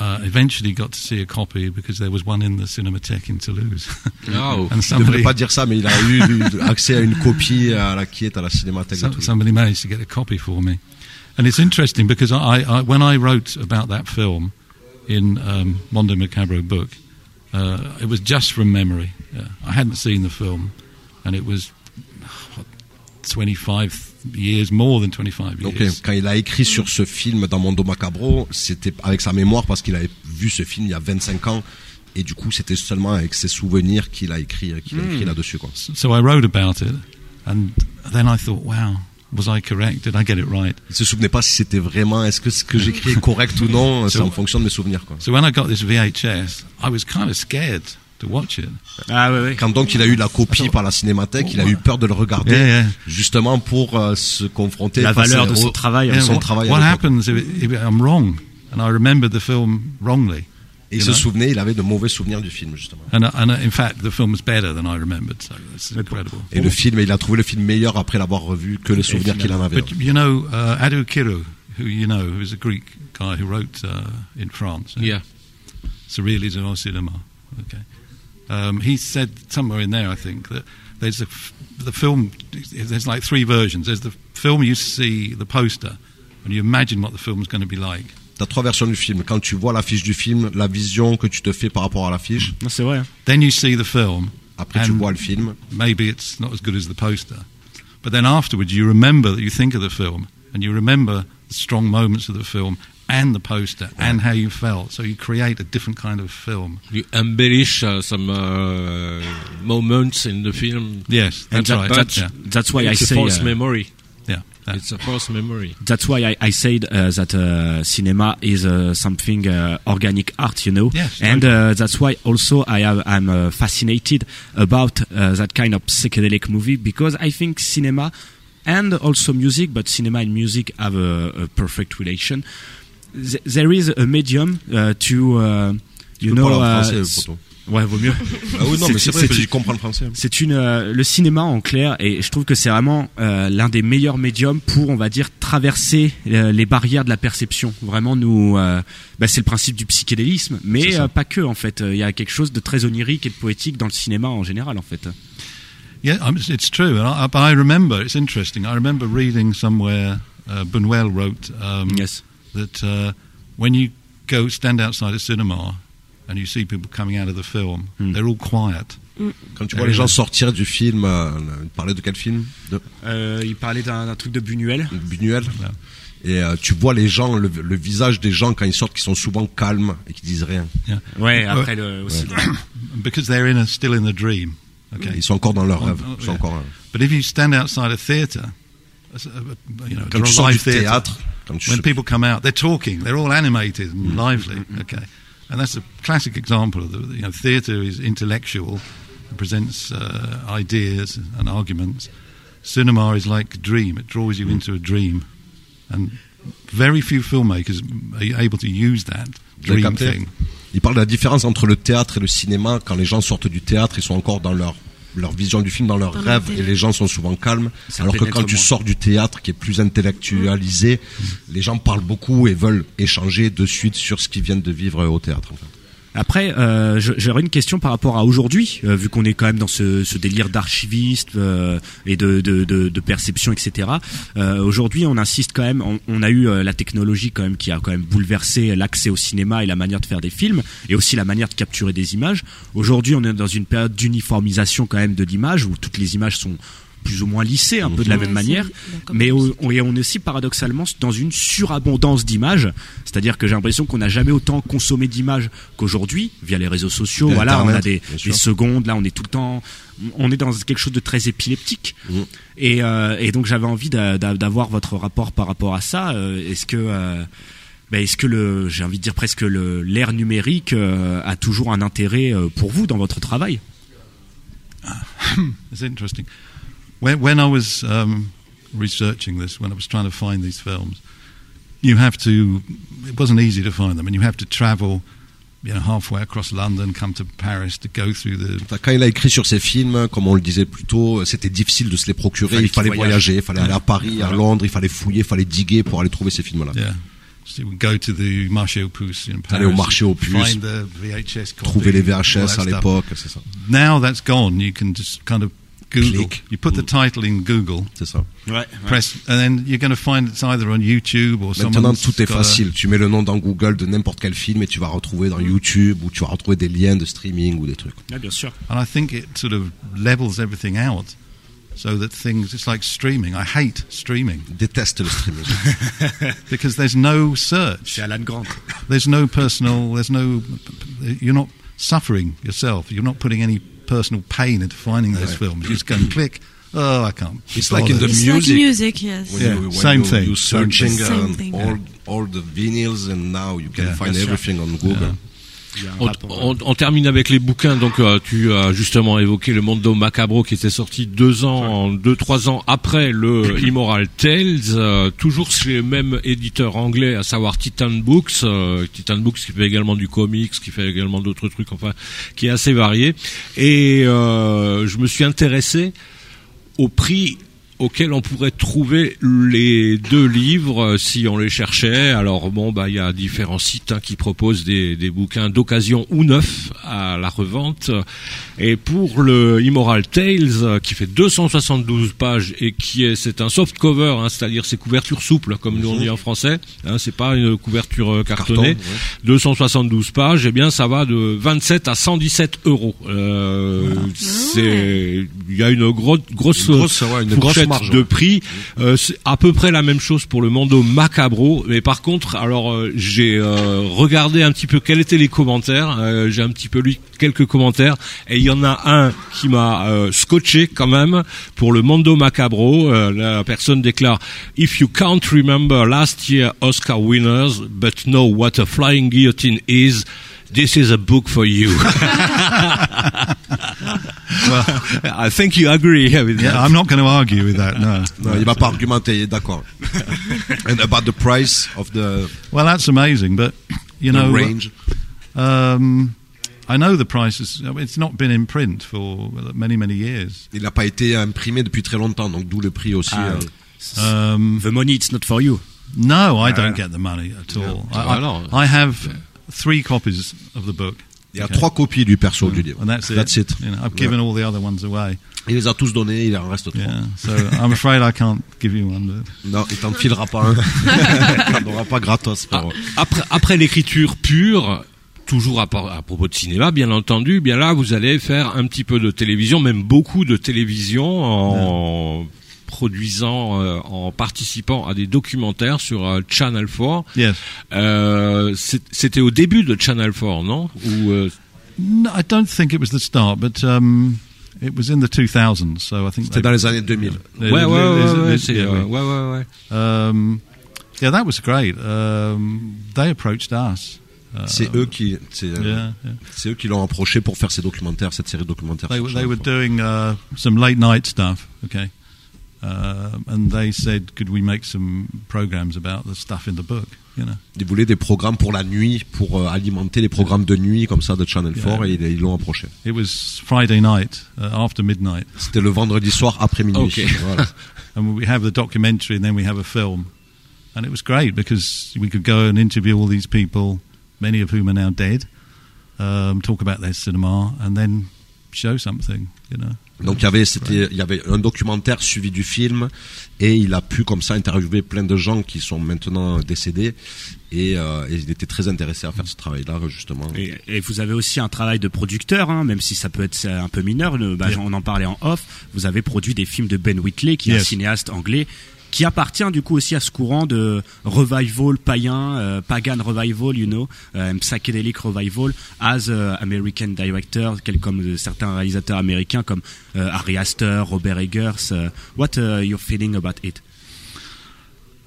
uh, eventually got to see a copy because there was one in the Cinematheque in Toulouse. Oh. and somebody, pas dire ça, mais il a eu accès à une copie à la, qui est à la Cinémathèque de some- Toulouse. somebody managed to get a copy for me. And it's interesting because I, I, when I wrote about that film in um, Mondo Macabro book, uh, it was just from memory. Yeah. I hadn't seen the film, and it was what, 25 years, more than 25 Donc years. euh, quand il a écrit sur ce film dans Mondo Macabro, c'était avec sa mémoire parce qu'il avait vu ce film il y a 25 ans et du coup c'était seulement avec ses souvenirs qu'il a écrit qu'il a écrit là-dessus quoi. So I wrote about it, and then I thought, wow, was I correct? Did I get it right? Il se souvenait pas si c'était vraiment est-ce que ce que j'écris est correct ou non, c'est en fonction de mes souvenirs quoi. So when I got this VHS, I was kind of scared to watch it. Ah. Quand donc il a eu la copie par la Cinémathèque, il a eu peur de le regarder Yeah, yeah. justement pour euh, se confronter La face valeur à- de son au- travail. Yeah, son what travail. what happens if, it, if I'm wrong and I remembered the film wrongly? Et il you se know? souvenait, il avait de mauvais souvenirs du film justement. And, uh, and uh, in fact, the film was better than I remembered, so that's incredible. Et le film, il a trouvé le film meilleur après l'avoir revu que les souvenirs qu'il en avait. But you know, uh, Adu Kiru, who you know, who is a Greek guy who wrote uh, in France. Yeah? Surrealism au cinema. Okay. Um, he said somewhere in there, I think, that there's a f- the film. There's like three versions. There's the film you see the poster, and you imagine what the film's going to be like. T'as trois versions du film. Quand tu vois l'affiche du film, la vision que tu te fais par rapport à l'affiche. Non, c'est vrai. hein. Then you see the film. Après, tu vois le film. Maybe it's not as good as the poster, but then afterwards you remember that you think of the film, and you remember the strong moments of the film and the poster and how you felt. So you create a different kind of film. You embellish uh, some uh, moments in the film. Yes, And that's that- right. that's- yeah. That's why I it's a say. false uh, memory. Yeah. It's a false memory. That's why I, I said uh, that uh, cinema is uh, something uh, organic art, you know, Yes, and uh, that's why also I have, I'm uh, fascinated about uh, that kind of psychedelic movie because I think cinema and also music, but cinema and music have a, a perfect relation. Th- there is a medium uh, to, uh, you know, ouais, vaut mieux. Ah oui, non, mais c'est vrai, je comprends le français. c'est une euh, le cinéma en clair et je trouve que c'est vraiment euh, l'un des meilleurs médiums pour on va dire traverser euh, les barrières de la perception. Vraiment nous euh, bah, c'est le principe du psychédélisme mais euh, pas que en fait, il y a quelque chose de très onirique et de poétique dans le cinéma en général en fait. Yeah, um, it's- it's true. And I, but I remember, it's interesting. I remember reading somewhere, uh, Buñuel wrote um, Yes. that uh, when you go stand outside a cinema and you see people coming out of the film, Hmm. they're all quiet. Quand tu vois les gens sortir du film, euh, il parlait de quel film De Euh, il parlait d'un truc de Buñuel. Buñuel. Et euh, tu vois les gens, le, le visage des gens quand ils sortent, qui sont souvent calmes et qui disent rien. Yeah. Ouais, après le, aussi. because they're in a, still in the dream. Okay. Ils sont encore dans leur Oh, rêve. oh, Ils sont yeah. encore, euh, But if you stand outside a theatre, you know, quand tu a sors du live theatre, théâtre, quand tu when people come out, they're talking. They're all animated and lively. Okay, and that's a classic example of the you know theatre is intellectual, it presents uh, ideas and arguments. Cinema is like a dream; it draws you into a dream, and very few filmmakers are able to use that dream thing. Il parle de la différence entre le théâtre et le cinéma. Quand les gens sortent du théâtre, ils sont encore dans leur leur vision du film, dans leur Dans leur rêve, délire. et les gens sont souvent calmes. Ça alors que quand tu moins. sors du théâtre, qui est plus intellectualisé, les gens parlent beaucoup et veulent échanger de suite sur ce qu'ils viennent de vivre au théâtre. Après, euh, j'aurais une question par rapport à aujourd'hui, euh, vu qu'on est quand même dans ce, ce délire d'archiviste euh, et de, de, de, de perception, etc. Euh, aujourd'hui, on insiste quand même. On, on a eu euh, la technologie quand même qui a quand même bouleversé l'accès au cinéma et la manière de faire des films, et aussi la manière de capturer des images. Aujourd'hui, on est dans une période d'uniformisation quand même de l'image, où toutes les images sont plus ou moins lissées, un peu de la même c'est- manière. Mais on, on- et on est aussi paradoxalement dans une surabondance d'images, c'est-à-dire que j'ai l'impression qu'on n'a jamais autant consommé d'images qu'aujourd'hui via les réseaux sociaux. Et Voilà, on a des, secondes, là on est tout le temps, on est dans quelque chose de très épileptique. Mm. Et, euh, et donc j'avais envie d'a- d'a- d'avoir votre rapport par rapport à ça. Euh, Est-ce que euh, bah, est-ce que le, j'ai envie de dire presque le l'ère numérique euh, a toujours un intérêt euh, pour vous dans votre travail? It's interesting. When, when I was um, researching this, when I was trying to find these films, you have to. It wasn't easy to find them, and you have to travel, you know, halfway across London, come to Paris to go through the. Quand il a écrit sur ces films, comme on le disait plus tôt, c'était difficile de se les procurer. Fallait Il fallait voyager, il fallait aller à Paris, à Londres, il fallait fouiller, il fallait diguer pour aller trouver ces films-là. Yeah. So you would go to the marché aux puces in Paris. Aller au marché aux puces, Trouver les VHS à l'époque, c'est ça. Now that's gone. You can just kind of Google. Click. You put the title in Google. C'est ça. Ouais. Press, and then you're going to find it's either on YouTube or Maintenant, tout est got a- facile. Tu mets le nom dans Google de n'importe quel film et tu vas retrouver dans YouTube ou tu vas retrouver des liens de streaming ou des trucs. Ouais, bien sûr. And I think it sort of levels everything out so that things, it's like streaming. I hate streaming Je déteste le streaming. because there's no search. C'est Alan Grant. There's no personal, there's no, you're not suffering yourself. You're not putting any personal pain into finding those Right. films. You just go and click, oh, I can't. It's like in the It's music. like music, yes. When Yeah, you, same you, thing. You're searching Same on um, thing. all, all the vinyls and now you can Yeah. find Bien sûr. everything on Google. Il y a un On, on- on termine avec les bouquins. Donc, euh, tu as justement évoqué le Mondo Macabro qui était sorti deux ans, deux trois ans après le Immoral Tales. euh, toujours chez le même éditeur anglais, à savoir Titan Books. euh, Titan Books qui fait également du comics, qui fait également d'autres trucs, enfin, qui est assez varié. Et euh, je me suis intéressé au prix auquel on pourrait trouver les deux livres euh, si on les cherchait. Alors bon, bah il y a différents sites hein, qui proposent des, des bouquins d'occasion ou neufs à la revente. Et pour le Immoral Tales, euh, qui fait 272 pages et qui est c'est un soft cover, hein, c'est-à-dire c'est couverture souple comme nous on dit en français. Hein, c'est pas une couverture euh, cartonnée. Carton, ouais. 272 pages, eh bien ça va de 27 à 117 euros. Euh, C'est il y a une grosse grosse, Une grosse, ouais, une fourchette grosse de prix. Euh, c'est à peu près la même chose pour le Mondo Macabro, mais par contre, alors euh, j'ai euh, regardé un petit peu quels étaient les commentaires. J'ai un petit peu lu quelques commentaires et il y en a un qui m'a scotché quand même pour le Mondo Macabro. La personne déclare If you can't remember last year Oscar winners, but know what a flying guillotine is. This is a book for you. I think you agree with Yeah, that. I'm not going to argue with that. No. Non, il va pas argumenter, d'accord. And about the price of the, Well, that's amazing, but you know, range. um, I know the price is. It's not been in print for many, many years. Il n'a pas été imprimé depuis très longtemps, donc d'où le prix aussi. Ah, euh. Um, The money, it's not for you. no, I don't get the money at all. I, I- I have three copies of the book, Il y a Okay. trois copies du perso du livre. that's it. That's it. You know, I've given all the other ones away. Il les a tous donnés, il en reste trois. Yeah, so I'm afraid I can't give you one. But Non, il t'en filera pas un. il n'en aura pas gratos. Ah, frérot. après, après l'écriture pure, toujours à, à propos de cinéma, bien entendu, bien là, vous allez faire un petit peu de télévision, même beaucoup de télévision en produisant, euh, en participant à des documentaires sur euh, Channel 4. yes, Euh, C'était au début de Channel 4, non? Ou, euh, no, I don't think it was the start, but um, it was in the 2000s. So I think C'était dans les années 2000. Ouais, ouais, ouais, ouais, ouais, c'est, Yeah, ouais, ouais, ouais. Um, yeah, that was great. Um, they approached us. Uh, C'est eux qui, c'est, Yeah, yeah. c'est eux qui l'ont approché pour faire ces documentaires, cette série documentaire. They, they were doing uh, some late night stuff. Okay, and they said, "Could we make some programs about the stuff in the book?" You know. 4. Ils voulaient des programmes pour la nuit, pour euh, alimenter les programmes de nuit comme ça de Channel 4 et ils ils l'ont approché. It was Friday night uh, after midnight, C'était le vendredi soir après minuit. Ok. Voilà. and we have the documentary, and then we have a film, and it was great because we could go and interview all these people, many of whom are now dead, um, talk about their cinema, and then show something. You know. Donc il y avait c'était il y avait un documentaire suivi du film et il a pu comme ça interviewer plein de gens qui sont maintenant décédés et, euh, et il était très intéressé à faire ce travail-là justement. Et, et vous avez aussi un travail de producteur, hein, même si ça peut être un peu mineur. Le, bah, Yeah. On en parlait en off. Vous avez produit des films de Ben Whitley, qui est un cinéaste anglais, qui appartient du coup aussi à ce courant de revival païen, euh, pagan revival, you know, euh, psychedelic revival, as a American director, quel comme certains réalisateurs américains comme euh, Ari Aster, Robert Eggers. euh, what uh, you're feeling about it?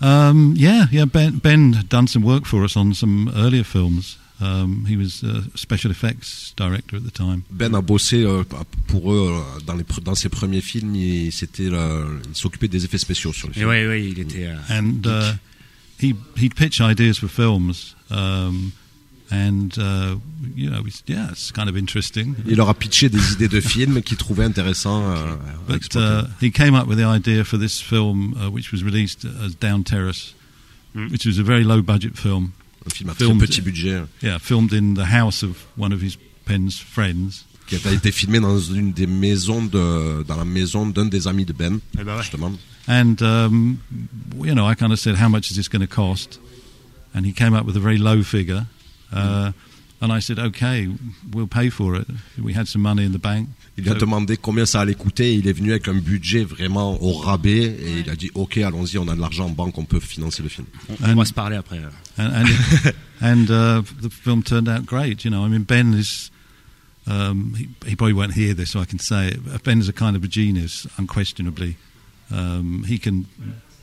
Um, yeah, yeah. Ben, ben done some work for us on some earlier films. Um, he was a special effects director at the time. Ben a bossé euh, pour eux euh, dans, les, pr- dans ses premiers films. Il, c'était le- il s'occupait des effets spéciaux sur les films. ouais, ouais, il était. euh, and uh, he he'd pitch ideas for films, um, and uh, you know, it's, yeah, it's kind of interesting. Il leur a pitché des idées de films qu'il trouvait intéressants euh, But uh, he came up with the idea for this film, uh, which was released as Down Terrace, which was a very low budget film. Un film à très filmed- petit budget Yeah, filmed in the house of one of his pen's friends. qui a été filmé dans une des maisons de dans la maison d'un des amis de Ben Eh ben ouais. justement. And um, you know, I kind of said, "How much is this going to cost?" And he came up with a very low figure. Uh, and I said, "Okay, we'll pay for it." We had some money in the bank. Il lui a So- demandé combien ça allait coûter. Il est venu avec un budget vraiment au rabais et il a dit OK, allons-y, on a de l'argent en banque, on peut financer le film. on, on va se parler après. euh. and and, and uh, the film turned out great. You know, I mean, Ben is. Um, he, he probably won't hear this, so I can say it. Ben is a kind of a genius, unquestionably. Um, he can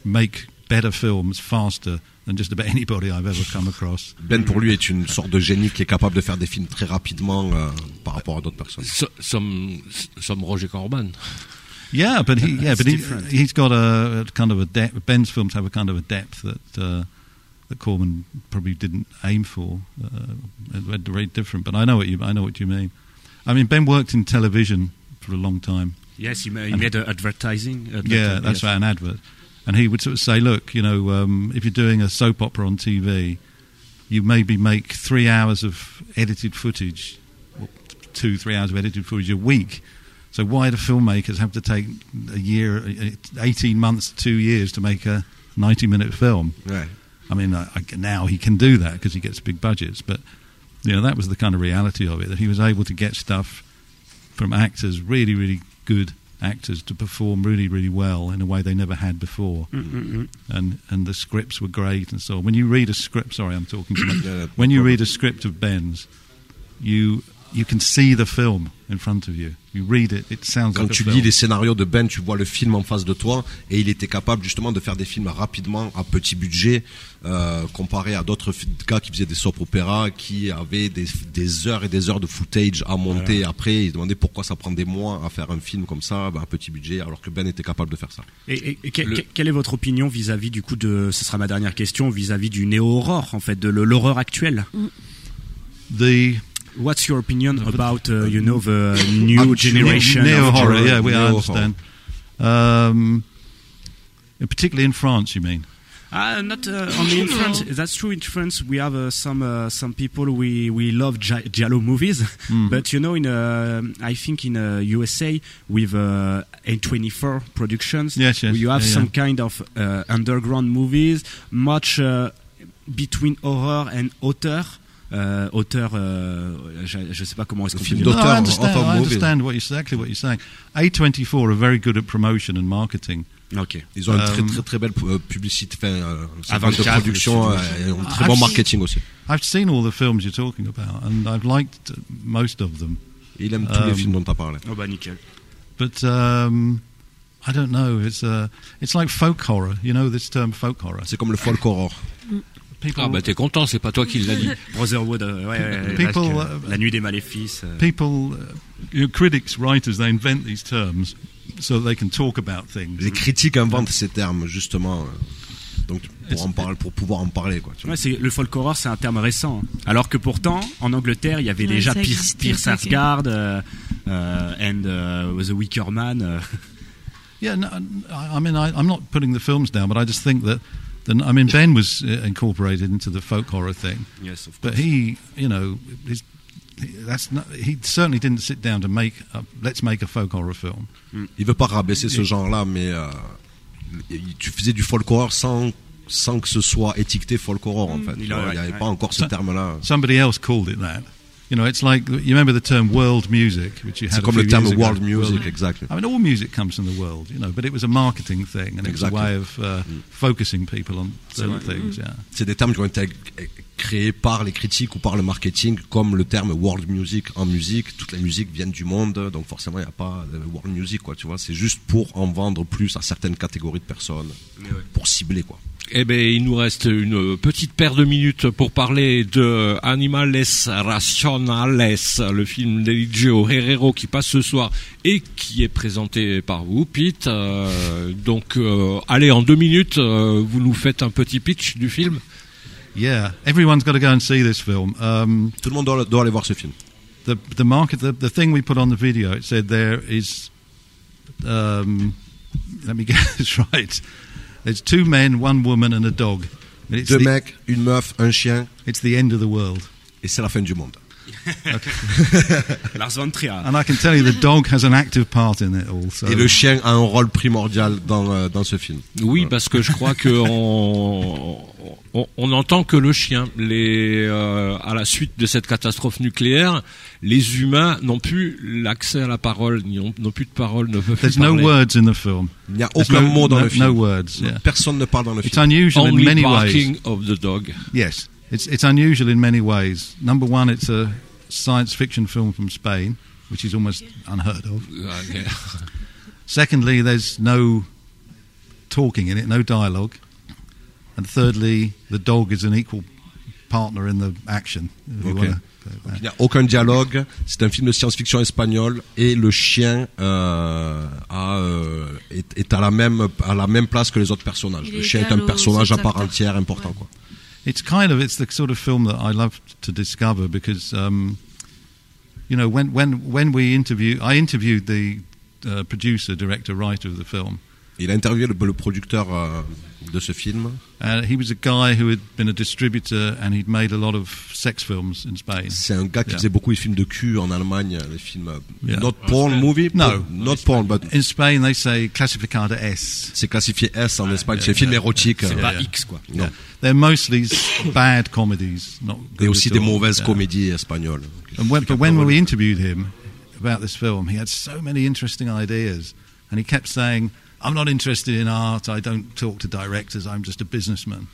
make better films faster than just about anybody I've ever come across. Ben pour lui est une sorte de génie qui est capable de faire des films très rapidement euh, par rapport à d'autres personnes. So- Some, some Roger Corman. Yeah, but he, yeah, but he, he's got a, a kind of a depth. Ben's films have a kind of a depth that uh, that Corman probably didn't aim for. Uh, they're very different, but I know what you I know what you mean. I mean, Ben worked in television for a long time. Yes, he, ma- he made advertising. Yeah, that's yes. right, an advert. And he would sort of say, look, you know, um, if you're doing a soap opera on TV, you maybe make three hours of edited footage, two, three hours of edited footage a week. So why do filmmakers have to take a year, 18 months, two years to make a 90-minute film? Ouais. I mean, I, I, now he can do that because he gets big budgets, but you know that was the kind of reality of it that he was able to get stuff from actors, really, really good actors, to perform really, really well in a way they never had before, Mm-mm-mm. and and the scripts were great and so on. When you read a script, sorry, I'm talking too much. Yeah, when you problem. read a script of Ben's, you you can see the film in front of you. You read it; it sounds Quand like a tu film. lis les scénarios de Ben, tu vois le film en face de toi et il était capable justement de faire des films rapidement à petit budget euh, comparé à d'autres gars qui faisaient des soap opéras qui avaient des, des heures et des heures de footage à monter après ils demandaient pourquoi ça prend des mois à faire un film comme ça ben, à petit budget alors que Ben était capable de faire ça. Et, et- et que- Le- que- quelle est votre opinion vis-à-vis du coup de, ce sera ma dernière question, vis-à-vis du néo-horror en fait, de l'horreur actuelle? The What's your opinion about, uh, you know, the new generation neo of horror. horror? Yeah, we Neo-horror. understand. Um, particularly in France, you mean? Uh, not uh, only in France. That's true. In France, we have uh, some uh, some people we we love gi- giallo movies, Mm. but you know, in uh, I think in uh, USA with uh, A24 Productions, Yes, yes, you have yeah, some yeah. kind of uh, underground movies, much uh, between horror and auteur. Uh, auteur, euh, je, je sais pas comment est-ce qu'on Film peut No, dire. d'auteur, I understand. I understand what you're, exactly what you're saying. A24 are very good at promotion and marketing. Ok. Ils ont une très Um, très très belle euh, publicité, enfin, euh, Avant de production euh, un très Ah, bon marketing aussi. I've seen all the films you're talking about, and I've liked most of them. Il aime tous les Um, films dont tu as parlé. Oh bah nickel. But um, I don't know. It's uh, it's like folk horror. You know this term folk horror. C'est comme le folk horror. People, Ah bah t'es content, c'est pas toi qui l'as dit. Brotherhood, euh, ouais, ouais, ouais, People, que uh, la nuit des maléfices. euh, people, uh, you know, critics, writers, they invent these terms so that they can talk about things. Les critiques inventent ces termes justement. euh, Donc pour en parler, pour pouvoir en parler quoi. tu vois. Ouais, le folk horror, c'est un terme récent. hein. Alors que pourtant, en Angleterre, il y avait déjà Pierce, Pierce euh, euh, and The Wicker Man. Yeah, no, I I mean, I, I'm not putting the films down, but I just think that, the, I mean, Ben was uh, incorporated into the folk horror thing, Yes, of course. but he, you know, his, he, that's not, he certainly didn't sit down to make, a, let's make a folk horror film. Il veut pas rabaisser ce genre-là, mais euh, il- tu faisais du folk horror sans sans que ce soit étiqueté folk horror en fait. il Tu a- vois, Il n'y ouais, avait ouais. pas encore ce Ça- terme-là. Somebody else called it that. You know, it's like you remember the term world music, which you had C'est a comme few le terme years ago. world music, exact. I mean, all music comes from the world, you know, but it was a marketing thing, and it was a way of uh, focusing people on certain vrai. things. Yeah. C'est des termes qui ont été créé par les critiques ou par le marketing, comme le terme world music en musique. Toutes les musiques viennent du monde, donc forcément il n'y a pas de world music, quoi. Tu vois, c'est juste pour en vendre plus à certaines catégories de personnes, pour cibler, quoi. Eh ben, il nous reste une petite paire de minutes pour parler de Animales Racionales, le film d'Eligio Herrero qui passe ce soir et qui est présenté par vous, Pete. Euh, donc, euh, allez, en deux minutes, euh, vous nous faites un petit pitch du film. Yeah, everyone's got to go and see this film. Um, Tout le monde doit, doit aller voir ce film. the the market the, the thing we put on the video it said there is um, let me get this right there's two men one woman and a dog And it's Deux the, mecs, une meuf, un chien, it's the end of the world et c'est la fin du monde. Lars von Trier. and I can tell you the dog has an active part in it all so Et le chien a un rôle primordial dans, euh, dans ce film. Oui, parce que je crois que on, on, on entend que le chien. Les, euh, à la suite de cette catastrophe nucléaire, les humains n'ont plus l'accès à la parole, n'ont n'ont plus de parole, ne peuvent plus there's no parler. words in the film Il n'y a There's aucun no, mot dans no, le film. no words yeah. Personne ne parle dans le it's film. unusual in Only many ways barking of the dog. Yes, it's it's unusual in many ways. Number one, it's a science fiction film from Spain, which is almost unheard of. Uh, yeah. Secondly, there's no talking in it, no dialogue. And thirdly, the dog is an equal partner in the action. if you Ok. wanna- Il n'y a aucun dialogue. C'est un film de science-fiction espagnol et le chien euh, a, euh, est, est à la même à la même place que les autres personnages. Il Le est chien est un personnage à autres part acteurs. entière important quoi. It's kind of it's the sort of film that I love to discover because um, you know when when when we interview, I interviewed the uh, producer, director, writer of the film. Il a interviewé le, le producteur euh, de ce film. He was a guy who had been a distributor and he'd made a lot of sex films in Spain. C'est un gars qui Yeah. faisait beaucoup de films de cul en Allemagne, les films euh, Yeah. not porn movie, No. not porn, but In Spain, they say classificada S. c'est classifié S en Espagne, yeah, c'est film yeah, érotique. C'est pas. X, quoi. Non. They're mostly bad comedies, not good Et aussi des mauvaises Yeah. comédies espagnoles. And when, but when we interviewed him about this film, he had so many interesting ideas, and he kept saying, "I'm not interested in art. I don't talk to directors. I'm just a businessman."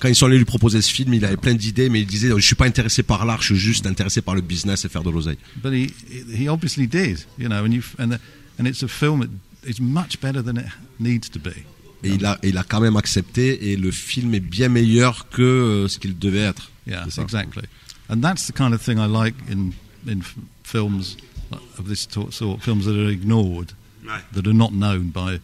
Quand ils sont allés lui proposer ce film, il avait plein d'idées, mais il disait Je suis pas intéressé par l'art, je suis juste intéressé par le business et faire de l'oseille. But he he obviously did, you know, and you and the, and it's a film that is much better than it needs to be. Et il a, il a quand même accepté, et le film est bien meilleur que euh, ce qu'il devait être. Yeah, exactly. And that's the kind of thing I like in films of this sort, films that are ignored, that are not known by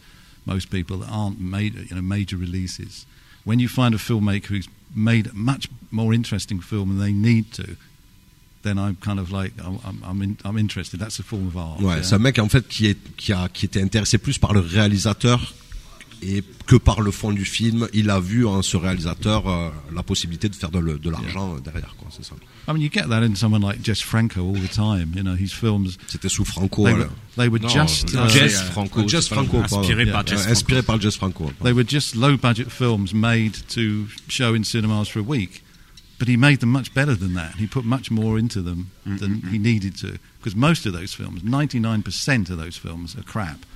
most people, that aren't made, you know, major releases. When you find a filmmaker who's made a much more interesting film than they need to, then I'm kind of like I'm I'm I'm, in, I'm interested. That's a form of art. Ouais, yeah. c'est un mec en fait qui est qui a qui était intéressé plus par le réalisateur et que par le fond du film. Il a vu en ce réalisateur euh, la possibilité de faire de, l'argent euh, derrière quoi. C'est ça. I mean, you get that in someone like Jess Franco all the time. You know, his films C'était sous Franco. they alors. were, they were Non, just uh, Jess Franco. Euh, Jess Franco. Inspiré par Euh, Jess Inspiré par Jess Franco. They were just low budget films made to show in cinemas for a week. But he made them much better than that. He put much more into them than he needed to. Because most of those films, 99% of those films, are crap.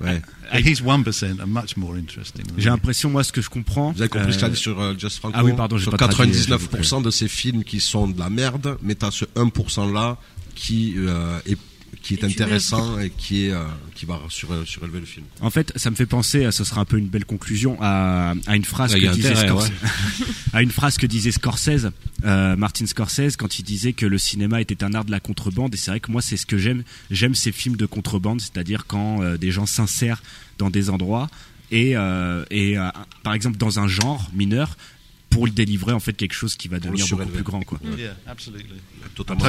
Ouais. And his 1% are much more interesting. than J'ai that. l'impression, moi, ce que je comprends. Vous avez compris ce euh, qu'il a dit sur euh, Jess Franco? Ah oui, pardon, j'ai Sur pas traduit, 99% de ces films qui sont de la merde, mais t'as ce 1% là qui euh, est qui est intéressant et qui est euh, qui va sur, surélever le film. En fait, ça me fait penser, ce sera un peu une belle conclusion, à, à une phrase que a disait intérêt, Scorsese, à une phrase que disait Scorsese, euh, Martin Scorsese, quand il disait que le cinéma était un art de la contrebande. Et c'est vrai que moi, c'est ce que j'aime. J'aime ces films de contrebande, c'est-à-dire quand euh, des gens s'insèrent dans des endroits et, euh, et euh, par exemple dans un genre mineur pour le délivrer en fait quelque chose qui va devenir beaucoup plus grand, quoi. Yeah, absolutely. Totalement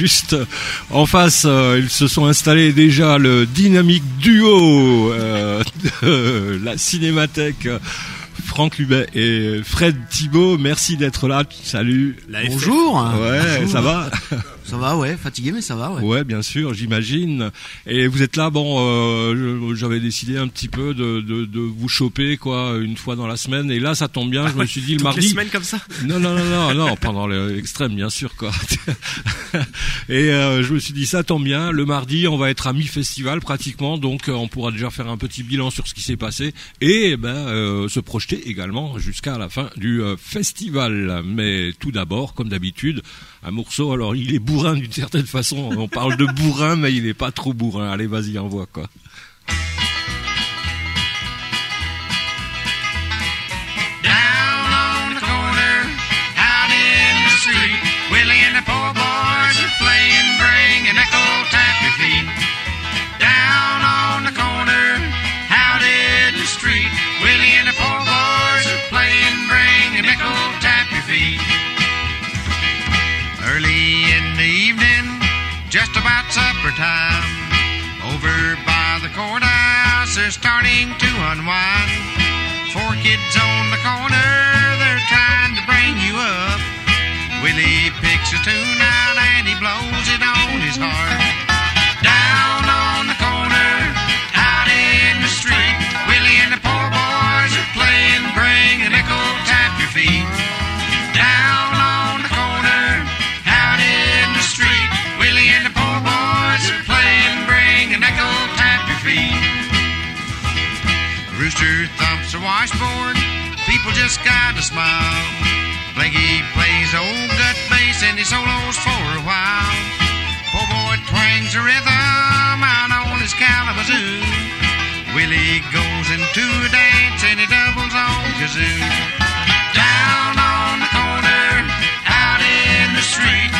juste en face, euh, ils se sont installés déjà le dynamique duo euh, de la Cinémathèque. Franck Lubet et Fred Thibault, merci d'être là. Salut. Bonjour. Ouais, Bonjour. ça va? Ça va, ouais, fatigué, mais ça va, ouais. Ouais, bien sûr, j'imagine. Et vous êtes là, bon, euh, j'avais décidé un petit peu de, de, de vous choper, quoi, une fois dans la semaine. Et là, ça tombe bien, je me suis dit le mardi. les semaines comme ça. Non, non, non, non, non, pendant l'extrême, bien sûr, quoi. Et euh, je me suis dit, ça tombe bien, le mardi, on va être à mi-festival pratiquement, donc euh, on pourra déjà faire un petit bilan sur ce qui s'est passé et ben euh, se projeter également jusqu'à la fin du euh, festival. Mais tout d'abord, comme d'habitude, un morceau. Alors, il est bourrin d'une certaine façon. On parle de bourrin, mais il est pas trop bourrin. Allez, vas-y, envoie quoi. Time, over by the courthouse, they're starting to unwind. Four kids on the corner, they're trying to bring you up. Willie picks a tune out and he blows it on his harp. Washboard, people just gotta smile. Blanky plays old gut bass and he solos for a while. Poor boy twangs a rhythm out on his Kalamazoo. Willie goes into a dance and he doubles on kazoo. Down on the corner, out in the street,